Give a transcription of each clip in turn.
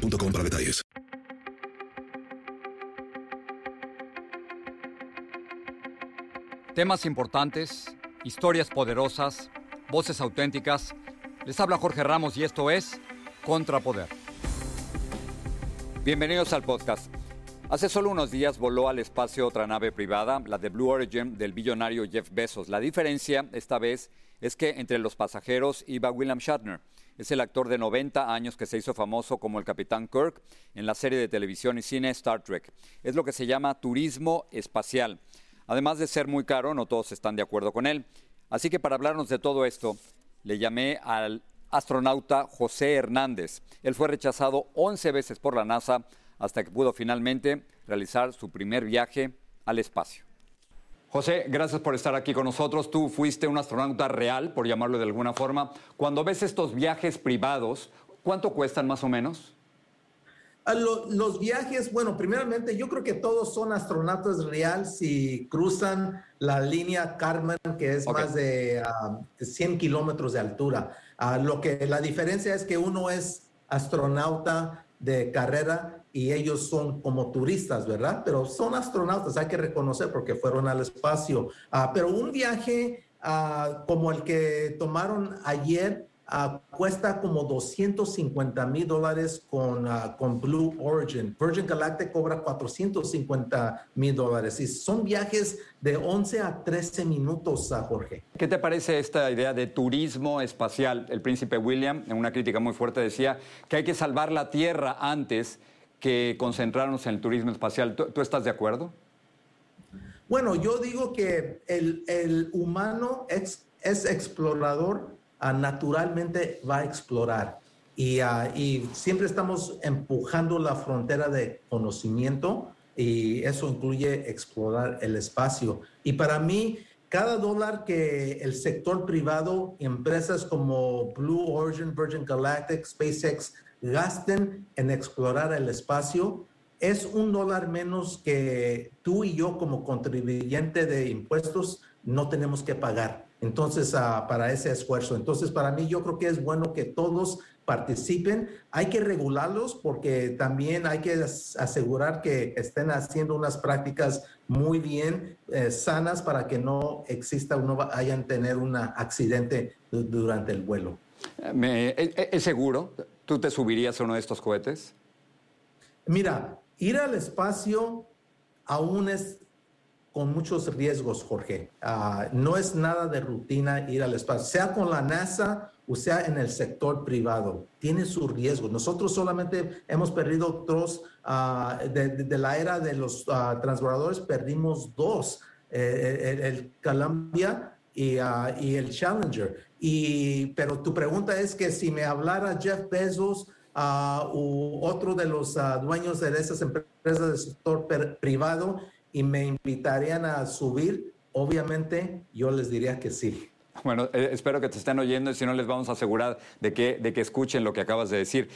boostmobile.com para detalles. Temas importantes, historias poderosas, voces auténticas. Les habla Jorge Ramos y esto es Contrapoder. Bienvenidos al podcast. Hace solo unos días voló al espacio otra nave privada, la de Blue Origin del billonario Jeff Bezos. La diferencia esta vez es que entre los pasajeros iba William Shatner. Es el actor de 90 años que se hizo famoso como el Capitán Kirk en la serie de televisión y cine Star Trek. Es lo que se llama turismo espacial. Además de ser muy caro, no todos están de acuerdo con él. Así que para hablarnos de todo esto, le llamé al astronauta José Hernández. Él fue rechazado 11 veces por la NASA hasta que pudo finalmente realizar su primer viaje al espacio. José, gracias por estar aquí con nosotros. Tú fuiste un astronauta real, por llamarlo de alguna forma. Cuando ves estos viajes privados, ¿cuánto cuestan más o menos? Ah, los viajes, bueno, primeramente yo creo que todos son astronautas real si cruzan la línea Carmen, que es más de 100 ah, kilómetros de altura. Ah, lo que la diferencia es que uno es astronauta de carrera y ellos son como turistas, ¿verdad? Pero son astronautas, hay que reconocer porque fueron al espacio. Ah, pero un viaje ah, como el que tomaron ayer ah, cuesta como 250 mil dólares con, con Blue Origin. Virgin Galactic cobra 450 mil dólares y son viajes de 11 a 13 minutos, Jorge. ¿Qué te parece esta idea de turismo espacial? El príncipe William, en una crítica muy fuerte, decía que hay que salvar la Tierra antes que concentrarnos en el turismo espacial. ¿Tú, estás de acuerdo? Bueno, yo digo que el, humano es, es explorador, ah, naturalmente va a explorar. Y, ah, y, siempre estamos empujando la frontera de conocimiento y eso incluye explorar el espacio. Y para mí, cada dólar que el sector privado, empresas como Blue Origin, Virgin Galactic, SpaceX, gasten en explorar el espacio es un dólar menos que tú y yo como contribuyente de impuestos no tenemos que pagar. Entonces, ah, para ese esfuerzo. Entonces, para mí yo creo que es bueno que todos participen. Hay que regularlos porque también hay que asegurar que estén haciendo unas prácticas muy bien eh, sanas para que no exista o no vayan a tener un accidente durante el vuelo. ¿Es seguro? ¿Tú te subirías a uno de estos cohetes? Mira, ir al espacio aún es con muchos riesgos, Jorge. Ah, no es nada de rutina ir al espacio, sea con la NASA o sea en el sector privado. Tiene su riesgo. Nosotros solamente hemos perdido otros, ah, de, la era de los uh, transbordadores, perdimos dos, eh, el, el Columbia y, y el Challenger. Y, pero tu pregunta es que si me hablara Jeff Bezos uh, u otro de los dueños de esas empresas del sector privado y me invitarían a subir, obviamente yo les diría que sí. Bueno, eh, espero que te estén oyendo y si no les vamos a asegurar de que, de que escuchen lo que acabas de decir.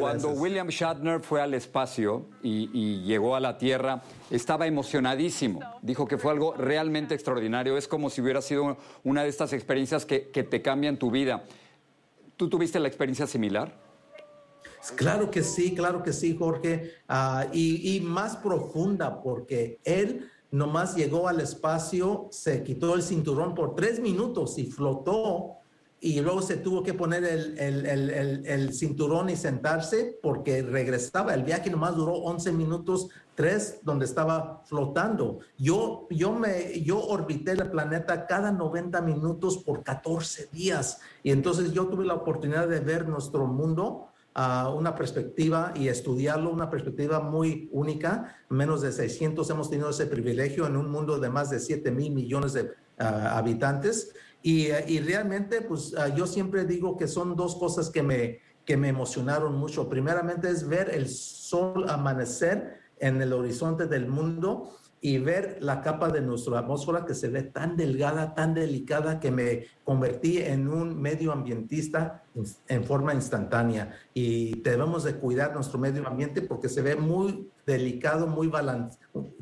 Cuando William Shatner fue al espacio y, llegó a la Tierra, estaba emocionadísimo. Dijo que fue algo realmente extraordinario. Es como si hubiera sido una de estas experiencias que, te cambian tu vida. ¿Tú tuviste la experiencia similar? Claro que sí, claro que sí, Jorge. Ah, y, más profunda, porque él nomás llegó al espacio, se quitó el cinturón por tres minutos y flotó y luego se tuvo que poner el, cinturón y sentarse porque regresaba. El viaje nomás duró 11 minutos, tres donde estaba flotando. Yo, yo, me, yo orbité el planeta cada 90 minutos por 14 días y entonces yo tuve la oportunidad de ver nuestro mundo una perspectiva y estudiarlo, una perspectiva muy única. Menos de 600 hemos tenido ese privilegio en un mundo de más de 7 mil millones de ah, habitantes. Y, y, realmente, pues ah, yo siempre digo que son dos cosas que me, que me emocionaron mucho. Primeramente es ver el sol amanecer en el horizonte del mundo y ver la capa de nuestra atmósfera que se ve tan delgada, tan delicada, que me convertí en un medioambientista en forma instantánea. Y debemos de cuidar nuestro medio ambiente porque se ve muy delicado, muy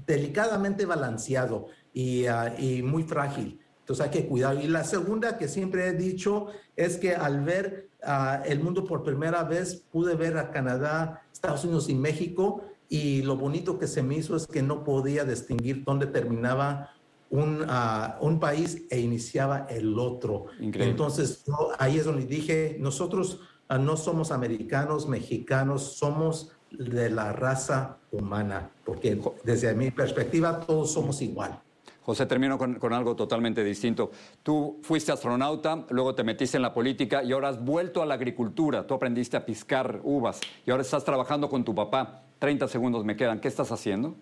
delicadamente balanceado y, ah, y muy frágil. Entonces hay que cuidar. Y la segunda que siempre he dicho es que al ver uh, el mundo por primera vez, pude ver a Canadá, Estados Unidos y México. Y lo bonito que se me hizo es que no podía distinguir dónde terminaba un, uh, un país e iniciaba el otro. Increíble. Entonces yo, ahí es donde dije, nosotros uh, no somos americanos, mexicanos, somos de la raza humana, porque desde mi perspectiva todos somos igual. José, termino con, con, algo totalmente distinto. Tú fuiste astronauta, luego te metiste en la política y ahora has vuelto a la agricultura. Tú aprendiste a piscar uvas y ahora estás trabajando con tu papá. 30 segundos me quedan. ¿Qué estás haciendo?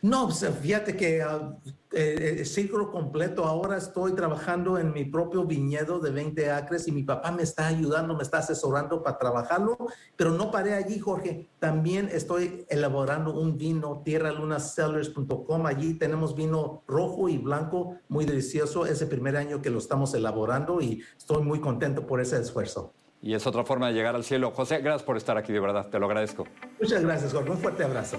No, pues, fíjate que uh, eh, ciclo completo. Ahora estoy trabajando en mi propio viñedo de 20 acres y mi papá me está ayudando, me está asesorando para trabajarlo, pero no paré allí, Jorge. También estoy elaborando un vino, tierralunasellers.com. Allí tenemos vino rojo y blanco, muy delicioso. Es el primer año que lo estamos elaborando y estoy muy contento por ese esfuerzo. Y es otra forma de llegar al cielo. José, gracias por estar aquí, de verdad, te lo agradezco. Muchas gracias, Jorge. Un fuerte abrazo.